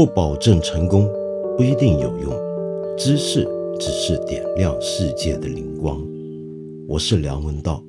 不保证成功，不一定有用。知识只是点亮世界的灵光。我是梁文道。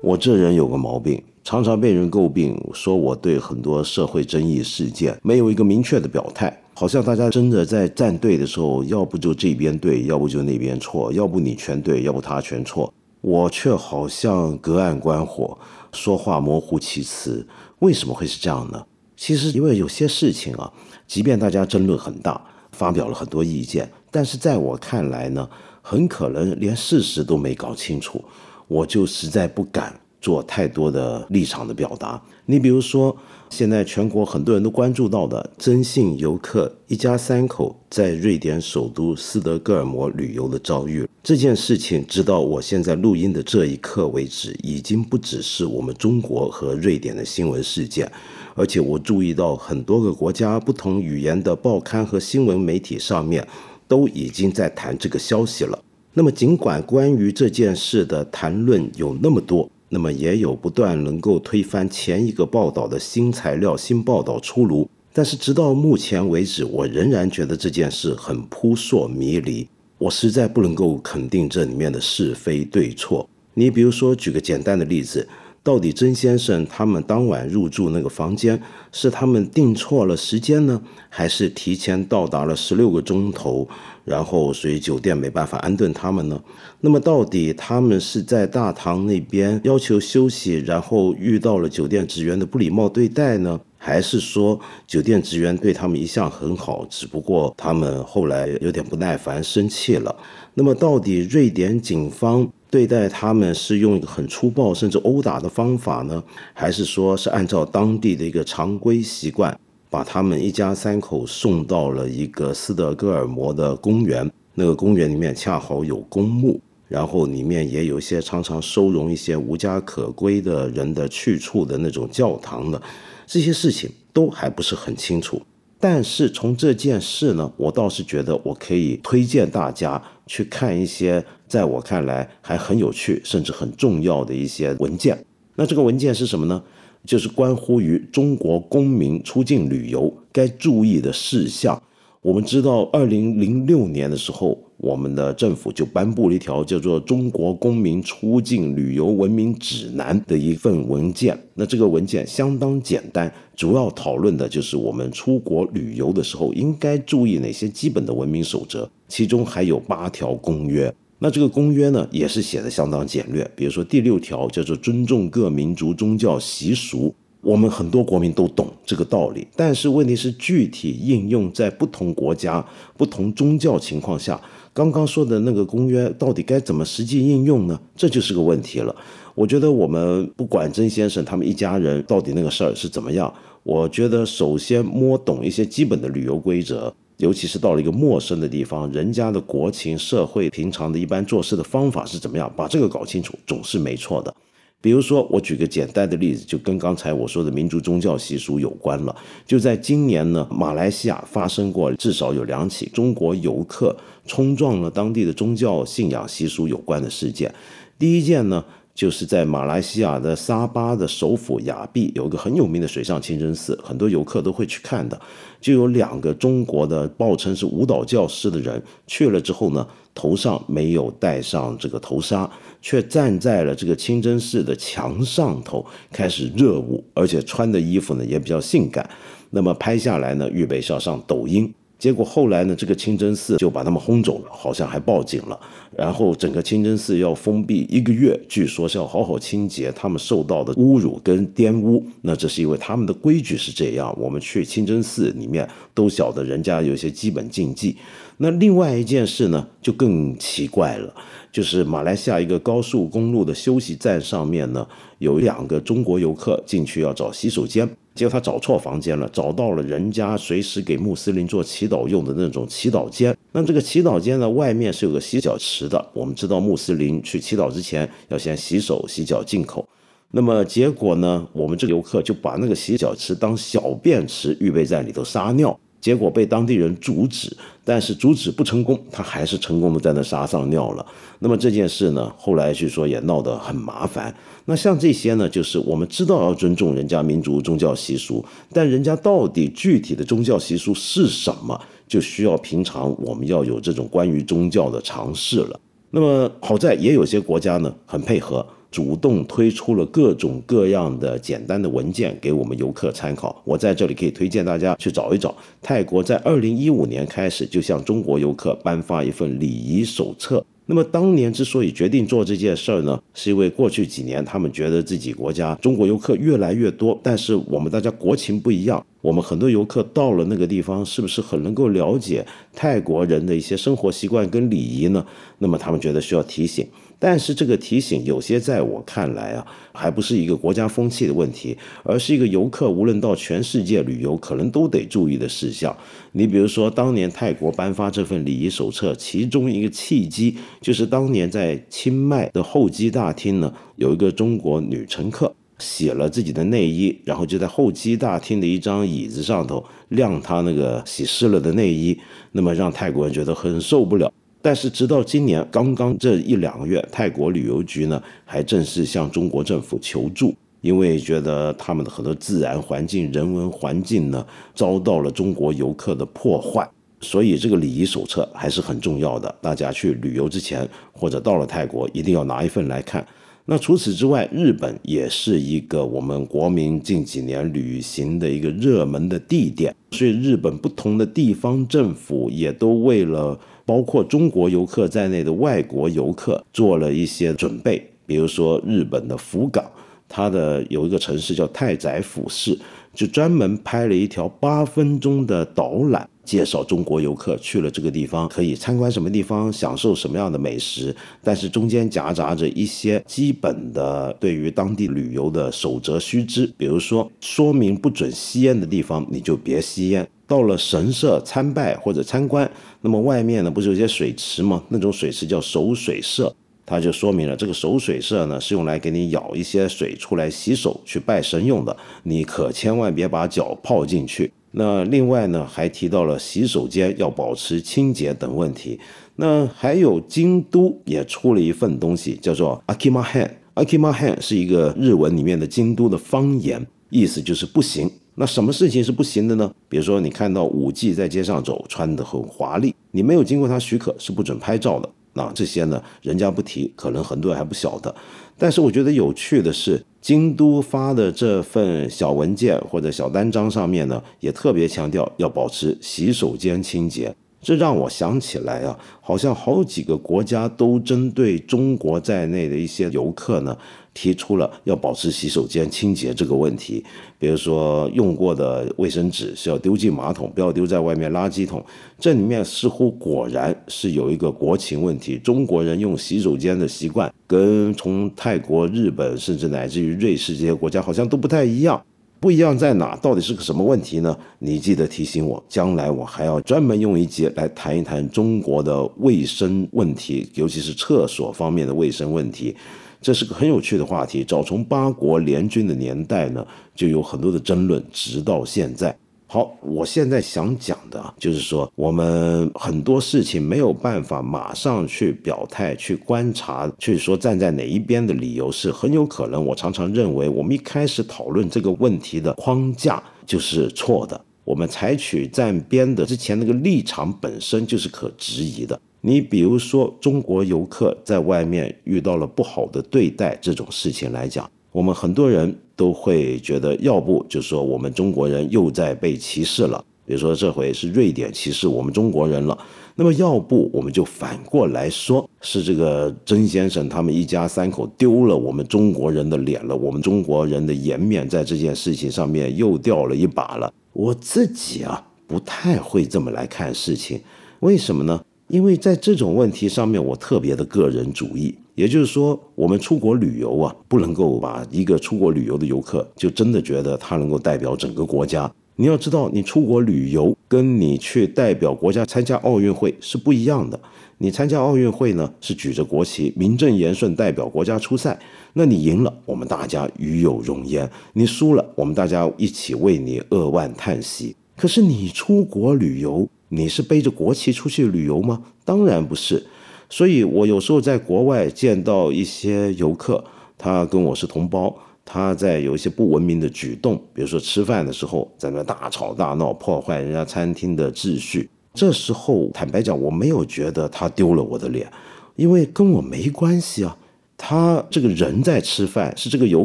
我这人有个毛病，常常被人诟病，说我对很多社会争议事件没有一个明确的表态。好像大家真的在站队的时候，要不就这边对，要不就那边错，要不你全对，要不他全错。我却好像隔岸观火，说话模糊其词。为什么会是这样呢？其实因为有些事情啊，即便大家争论很大，发表了很多意见，但是在我看来呢，很可能连事实都没搞清楚，我就实在不敢。做太多的立场的表达，你比如说，现在全国很多人都关注到的征信游客一家三口在瑞典首都斯德哥尔摩旅游的遭遇，这件事情，直到我现在录音的这一刻为止，已经不只是我们中国和瑞典的新闻事件，而且我注意到很多个国家不同语言的报刊和新闻媒体上面都已经在谈这个消息了。那么，尽管关于这件事的谈论有那么多。那么也有不断能够推翻前一个报道的新材料、新报道出炉，但是直到目前为止，我仍然觉得这件事很扑朔迷离，我实在不能够肯定这里面的是非对错。你比如说，举个简单的例子。到底甄先生他们当晚入住那个房间是他们订错了时间呢，还是提前到达了十六个钟头，然后所以酒店没办法安顿他们呢？那么到底他们是在大堂那边要求休息，然后遇到了酒店职员的不礼貌对待呢，还是说酒店职员对他们一向很好，只不过他们后来有点不耐烦生气了？那么到底瑞典警方？对待他们是用一个很粗暴甚至殴打的方法呢，还是说是按照当地的一个常规习惯，把他们一家三口送到了一个斯德哥尔摩的公园？那个公园里面恰好有公墓，然后里面也有一些常常收容一些无家可归的人的去处的那种教堂的，这些事情都还不是很清楚。但是从这件事呢，我倒是觉得我可以推荐大家去看一些在我看来还很有趣甚至很重要的一些文件。那这个文件是什么呢？就是关乎于中国公民出境旅游该注意的事项。我们知道，二零零六年的时候。我们的政府就颁布了一条叫做《中国公民出境旅游文明指南》的一份文件。那这个文件相当简单，主要讨论的就是我们出国旅游的时候应该注意哪些基本的文明守则。其中还有八条公约。那这个公约呢，也是写的相当简略。比如说第六条叫做尊重各民族宗教习俗。我们很多国民都懂这个道理，但是问题是具体应用在不同国家、不同宗教情况下，刚刚说的那个公约到底该怎么实际应用呢？这就是个问题了。我觉得我们不管曾先生他们一家人到底那个事儿是怎么样，我觉得首先摸懂一些基本的旅游规则，尤其是到了一个陌生的地方，人家的国情、社会、平常的一般做事的方法是怎么样，把这个搞清楚总是没错的。比如说，我举个简单的例子，就跟刚才我说的民族宗教习俗有关了。就在今年呢，马来西亚发生过至少有两起中国游客冲撞了当地的宗教信仰习俗有关的事件。第一件呢。就是在马来西亚的沙巴的首府雅碧，有一个很有名的水上清真寺，很多游客都会去看的。就有两个中国的报称是舞蹈教师的人去了之后呢，头上没有戴上这个头纱，却站在了这个清真寺的墙上头开始热舞，而且穿的衣服呢也比较性感。那么拍下来呢，预备要上抖音。结果后来呢，这个清真寺就把他们轰走了，好像还报警了。然后整个清真寺要封闭一个月，据说是要好好清洁他们受到的侮辱跟玷污。那这是因为他们的规矩是这样，我们去清真寺里面都晓得人家有一些基本禁忌。那另外一件事呢，就更奇怪了，就是马来西亚一个高速公路的休息站上面呢，有两个中国游客进去要找洗手间。结果他找错房间了，找到了人家随时给穆斯林做祈祷用的那种祈祷间。那这个祈祷间呢，外面是有个洗脚池的。我们知道穆斯林去祈祷之前要先洗手、洗脚、进口。那么结果呢，我们这个游客就把那个洗脚池当小便池，预备在里头撒尿。结果被当地人阻止，但是阻止不成功，他还是成功的在那沙上尿了。那么这件事呢，后来据说也闹得很麻烦。那像这些呢，就是我们知道要尊重人家民族宗教习俗，但人家到底具体的宗教习俗是什么，就需要平常我们要有这种关于宗教的尝试了。那么好在也有些国家呢很配合。主动推出了各种各样的简单的文件给我们游客参考。我在这里可以推荐大家去找一找。泰国在二零一五年开始就向中国游客颁发一份礼仪手册。那么当年之所以决定做这件事儿呢，是因为过去几年他们觉得自己国家中国游客越来越多，但是我们大家国情不一样，我们很多游客到了那个地方，是不是很能够了解泰国人的一些生活习惯跟礼仪呢？那么他们觉得需要提醒。但是这个提醒有些在我看来啊，还不是一个国家风气的问题，而是一个游客无论到全世界旅游，可能都得注意的事项。你比如说，当年泰国颁发这份礼仪手册，其中一个契机就是当年在清迈的候机大厅呢，有一个中国女乘客洗了自己的内衣，然后就在候机大厅的一张椅子上头晾她那个洗湿了的内衣，那么让泰国人觉得很受不了。但是直到今年刚刚这一两个月，泰国旅游局呢还正式向中国政府求助，因为觉得他们的很多自然环境、人文环境呢遭到了中国游客的破坏，所以这个礼仪手册还是很重要的。大家去旅游之前或者到了泰国，一定要拿一份来看。那除此之外，日本也是一个我们国民近几年旅行的一个热门的地点，所以日本不同的地方政府也都为了。包括中国游客在内的外国游客做了一些准备，比如说日本的福冈，它的有一个城市叫太宰府市，就专门拍了一条八分钟的导览，介绍中国游客去了这个地方可以参观什么地方，享受什么样的美食，但是中间夹杂着一些基本的对于当地旅游的守则须知，比如说说明不准吸烟的地方你就别吸烟。到了神社参拜或者参观，那么外面呢不是有些水池吗？那种水池叫守水社，它就说明了这个守水社呢是用来给你舀一些水出来洗手去拜神用的，你可千万别把脚泡进去。那另外呢还提到了洗手间要保持清洁等问题。那还有京都也出了一份东西，叫做 Akimahan。Akimahan 是一个日文里面的京都的方言，意思就是不行。那什么事情是不行的呢？比如说，你看到舞妓在街上走，穿得很华丽，你没有经过他许可是不准拍照的。那这些呢，人家不提，可能很多人还不晓得。但是我觉得有趣的是，京都发的这份小文件或者小单张上面呢，也特别强调要保持洗手间清洁。这让我想起来啊，好像好几个国家都针对中国在内的一些游客呢，提出了要保持洗手间清洁这个问题。比如说，用过的卫生纸是要丢进马桶，不要丢在外面垃圾桶。这里面似乎果然是有一个国情问题，中国人用洗手间的习惯跟从泰国、日本甚至乃至于瑞士这些国家好像都不太一样。不一样在哪？到底是个什么问题呢？你记得提醒我，将来我还要专门用一节来谈一谈中国的卫生问题，尤其是厕所方面的卫生问题。这是个很有趣的话题。早从八国联军的年代呢，就有很多的争论，直到现在。好，我现在想讲的就是说，我们很多事情没有办法马上去表态、去观察、去说站在哪一边的理由是很有可能。我常常认为，我们一开始讨论这个问题的框架就是错的。我们采取站边的之前那个立场本身就是可质疑的。你比如说，中国游客在外面遇到了不好的对待这种事情来讲。我们很多人都会觉得，要不就是说我们中国人又在被歧视了。比如说这回是瑞典歧视我们中国人了，那么要不我们就反过来说，是这个曾先生他们一家三口丢了我们中国人的脸了，我们中国人的颜面在这件事情上面又掉了一把了。我自己啊不太会这么来看事情，为什么呢？因为在这种问题上面，我特别的个人主义。也就是说，我们出国旅游啊，不能够把一个出国旅游的游客就真的觉得他能够代表整个国家。你要知道，你出国旅游跟你去代表国家参加奥运会是不一样的。你参加奥运会呢，是举着国旗，名正言顺代表国家出赛。那你赢了，我们大家与有荣焉；你输了，我们大家一起为你扼腕叹息。可是你出国旅游，你是背着国旗出去旅游吗？当然不是。所以我有时候在国外见到一些游客，他跟我是同胞，他在有一些不文明的举动，比如说吃饭的时候在那大吵大闹，破坏人家餐厅的秩序。这时候坦白讲，我没有觉得他丢了我的脸，因为跟我没关系啊。他这个人在吃饭，是这个游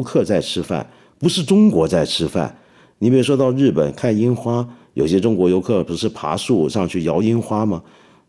客在吃饭，不是中国在吃饭。你比如说到日本看樱花，有些中国游客不是爬树上去摇樱花吗？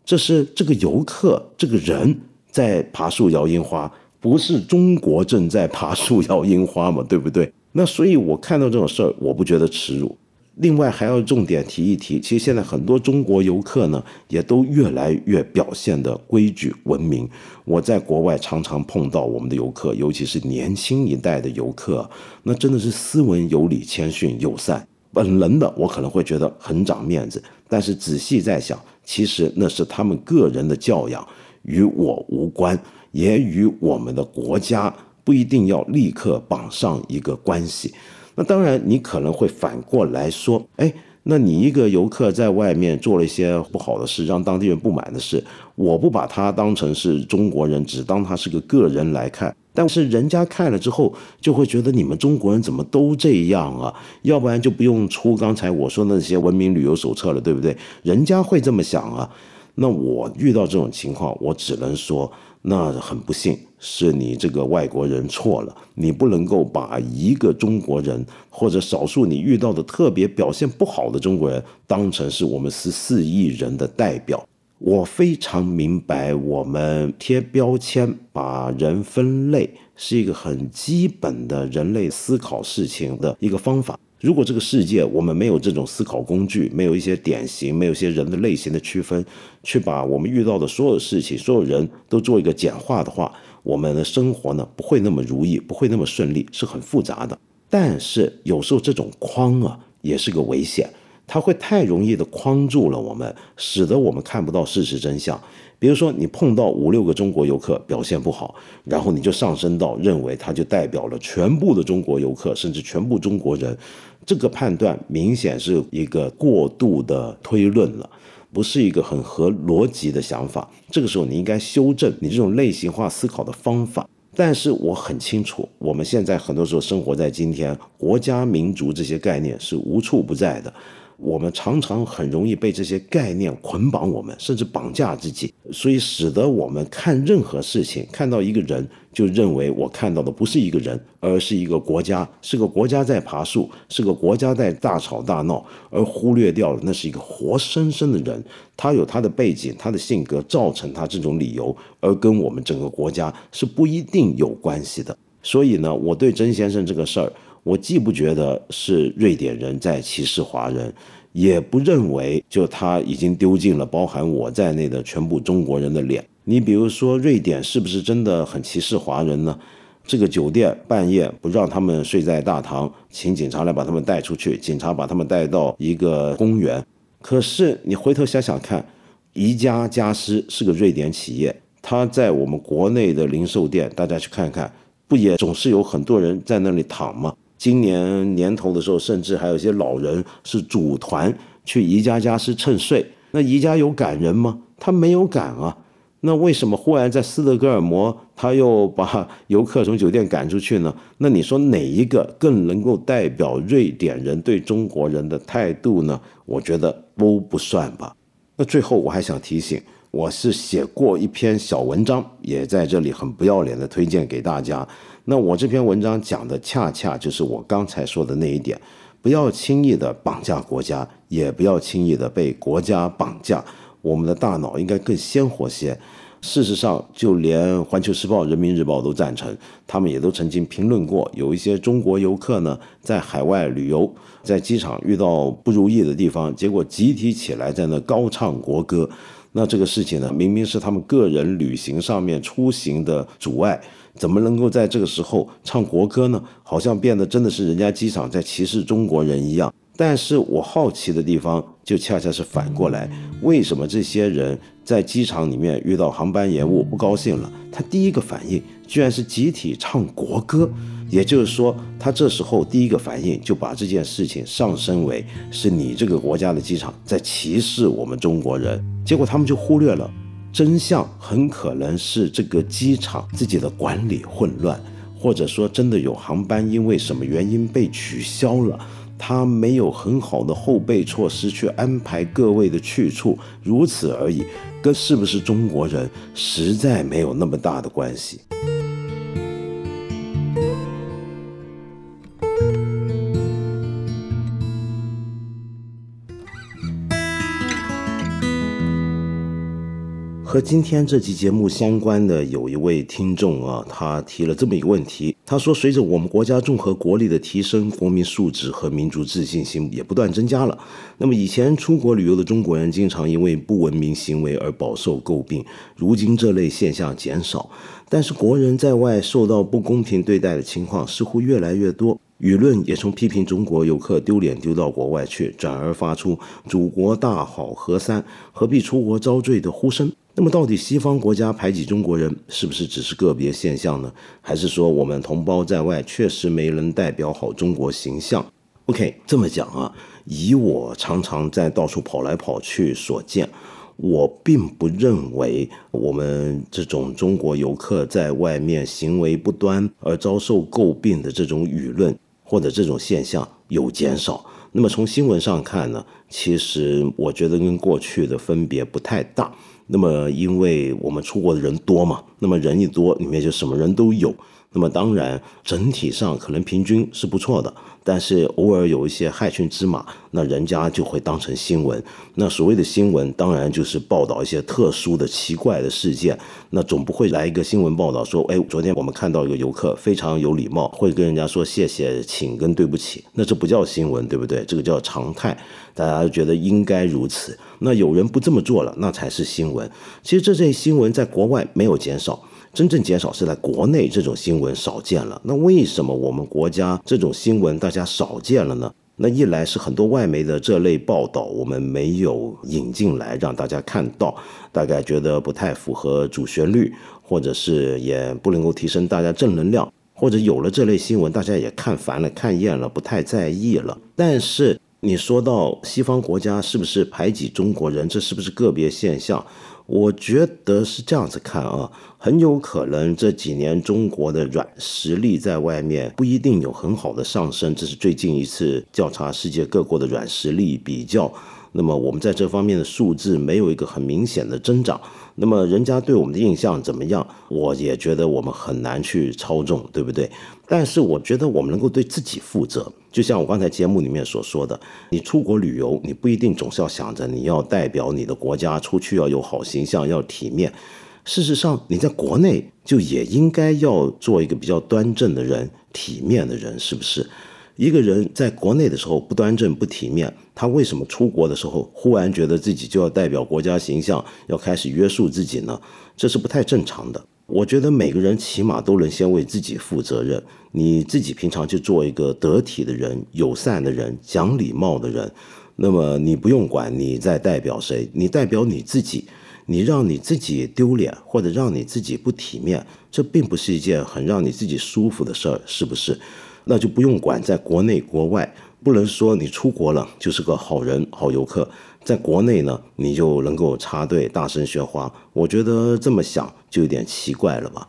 这是这个游客这个人在爬树摇樱花，不是中国正在爬树摇樱花嘛？对不对？那所以我看到这种事儿，我不觉得耻辱。另外还要重点提一提，其实现在很多中国游客呢，也都越来越表现的规矩文明。我在国外常常碰到我们的游客，尤其是年轻一代的游客，那真的是斯文有礼、谦逊友善。本能的我可能会觉得很长面子，但是仔细再想，其实那是他们个人的教养，与我无关，也与我们的国家不一定要立刻绑上一个关系。那当然，你可能会反过来说，哎，那你一个游客在外面做了一些不好的事，让当地人不满的事，我不把他当成是中国人，只当他是个个人来看。但是人家看了之后，就会觉得你们中国人怎么都这样啊？要不然就不用出刚才我说那些文明旅游手册了，对不对？人家会这么想啊。那我遇到这种情况，我只能说，那很不幸，是你这个外国人错了。你不能够把一个中国人或者少数你遇到的特别表现不好的中国人当成是我们十四亿人的代表。我非常明白，我们贴标签、把人分类是一个很基本的人类思考事情的一个方法。如果这个世界我们没有这种思考工具，没有一些典型，没有一些人的类型的区分，去把我们遇到的所有事情、所有人都做一个简化的话，我们的生活呢不会那么如意，不会那么顺利，是很复杂的。但是有时候这种框啊也是个危险，它会太容易的框住了我们，使得我们看不到事实真相。比如说，你碰到五六个中国游客表现不好，然后你就上升到认为他就代表了全部的中国游客，甚至全部中国人，这个判断明显是一个过度的推论了，不是一个很合逻辑的想法。这个时候你应该修正你这种类型化思考的方法。但是我很清楚，我们现在很多时候生活在今天，国家民族这些概念是无处不在的。我们常常很容易被这些概念捆绑我们，甚至绑架自己，所以使得我们看任何事情，看到一个人，就认为我看到的不是一个人，而是一个国家，是个国家在爬树，是个国家在大吵大闹，而忽略掉了那是一个活生生的人，他有他的背景，他的性格造成他这种理由，而跟我们整个国家是不一定有关系的。所以呢，我对曾先生这个事儿。我既不觉得是瑞典人在歧视华人，也不认为就他已经丢尽了包含我在内的全部中国人的脸。你比如说，瑞典是不是真的很歧视华人呢？这个酒店半夜不让他们睡在大堂，请警察来把他们带出去，警察把他们带到一个公园。可是你回头想想看，宜家家私是个瑞典企业，它在我们国内的零售店，大家去看看，不也总是有很多人在那里躺吗？今年年头的时候，甚至还有一些老人是组团去宜家家是趁睡。那宜家有赶人吗？他没有赶啊。那为什么忽然在斯德哥尔摩，他又把游客从酒店赶出去呢？那你说哪一个更能够代表瑞典人对中国人的态度呢？我觉得都不算吧。那最后我还想提醒，我是写过一篇小文章，也在这里很不要脸的推荐给大家。那我这篇文章讲的恰恰就是我刚才说的那一点，不要轻易的绑架国家，也不要轻易的被国家绑架。我们的大脑应该更鲜活些。事实上，就连《环球时报》《人民日报》都赞成，他们也都曾经评论过，有一些中国游客呢，在海外旅游，在机场遇到不如意的地方，结果集体起来在那高唱国歌。那这个事情呢，明明是他们个人旅行上面出行的阻碍。怎么能够在这个时候唱国歌呢？好像变得真的是人家机场在歧视中国人一样。但是我好奇的地方就恰恰是反过来，为什么这些人在机场里面遇到航班延误，不高兴了，他第一个反应居然是集体唱国歌。也就是说，他这时候第一个反应就把这件事情上升为是你这个国家的机场在歧视我们中国人，结果他们就忽略了真相，很可能是这个机场自己的管理混乱，或者说真的有航班因为什么原因被取消了，他没有很好的后备措施去安排各位的去处，如此而已，跟是不是中国人实在没有那么大的关系。和今天这期节目相关的有一位听众啊，他提了这么一个问题。他说，随着我们国家综合国力的提升，国民素质和民族自信心也不断增加了。那么以前出国旅游的中国人经常因为不文明行为而饱受诟病，如今这类现象减少，但是国人在外受到不公平对待的情况似乎越来越多。舆论也从批评中国游客丢脸丢到国外去，转而发出“祖国大好河山，何必出国遭罪”的呼声。那么，到底西方国家排挤中国人是不是只是个别现象呢？还是说我们同胞在外确实没能代表好中国形象？OK，这么讲啊，以我常常在到处跑来跑去所见，我并不认为我们这种中国游客在外面行为不端而遭受诟病的这种舆论或者这种现象有减少。那么从新闻上看呢，其实我觉得跟过去的分别不太大。那么，因为我们出国的人多嘛，那么人一多，里面就什么人都有。那么当然，整体上可能平均是不错的。但是偶尔有一些害群之马，那人家就会当成新闻。那所谓的新闻，当然就是报道一些特殊的、奇怪的事件。那总不会来一个新闻报道说，哎，昨天我们看到一个游客非常有礼貌，会跟人家说谢谢、请跟对不起。那这不叫新闻，对不对？这个叫常态，大家觉得应该如此。那有人不这么做了，那才是新闻。其实这些新闻在国外没有减少。真正减少是在国内，这种新闻少见了。那为什么我们国家这种新闻大家少见了呢？那一来是很多外媒的这类报道我们没有引进来让大家看到，大概觉得不太符合主旋律，或者是也不能够提升大家正能量，或者有了这类新闻大家也看烦了、看厌了，不太在意了。但是你说到西方国家是不是排挤中国人，这是不是个别现象？我觉得是这样子看啊，很有可能这几年中国的软实力在外面不一定有很好的上升，这是最近一次调查世界各国的软实力比较。那么我们在这方面的数字没有一个很明显的增长。那么人家对我们的印象怎么样？我也觉得我们很难去操纵，对不对？但是我觉得我们能够对自己负责。就像我刚才节目里面所说的，你出国旅游，你不一定总是要想着你要代表你的国家出去要有好形象、要体面。事实上，你在国内就也应该要做一个比较端正的人、体面的人，是不是？一个人在国内的时候不端正、不体面，他为什么出国的时候忽然觉得自己就要代表国家形象，要开始约束自己呢？这是不太正常的。我觉得每个人起码都能先为自己负责任。你自己平常就做一个得体的人、友善的人、讲礼貌的人，那么你不用管你在代表谁，你代表你自己。你让你自己丢脸或者让你自己不体面，这并不是一件很让你自己舒服的事儿，是不是？那就不用管在国内国外，不能说你出国了就是个好人好游客，在国内呢你就能够插队大声喧哗，我觉得这么想就有点奇怪了吧。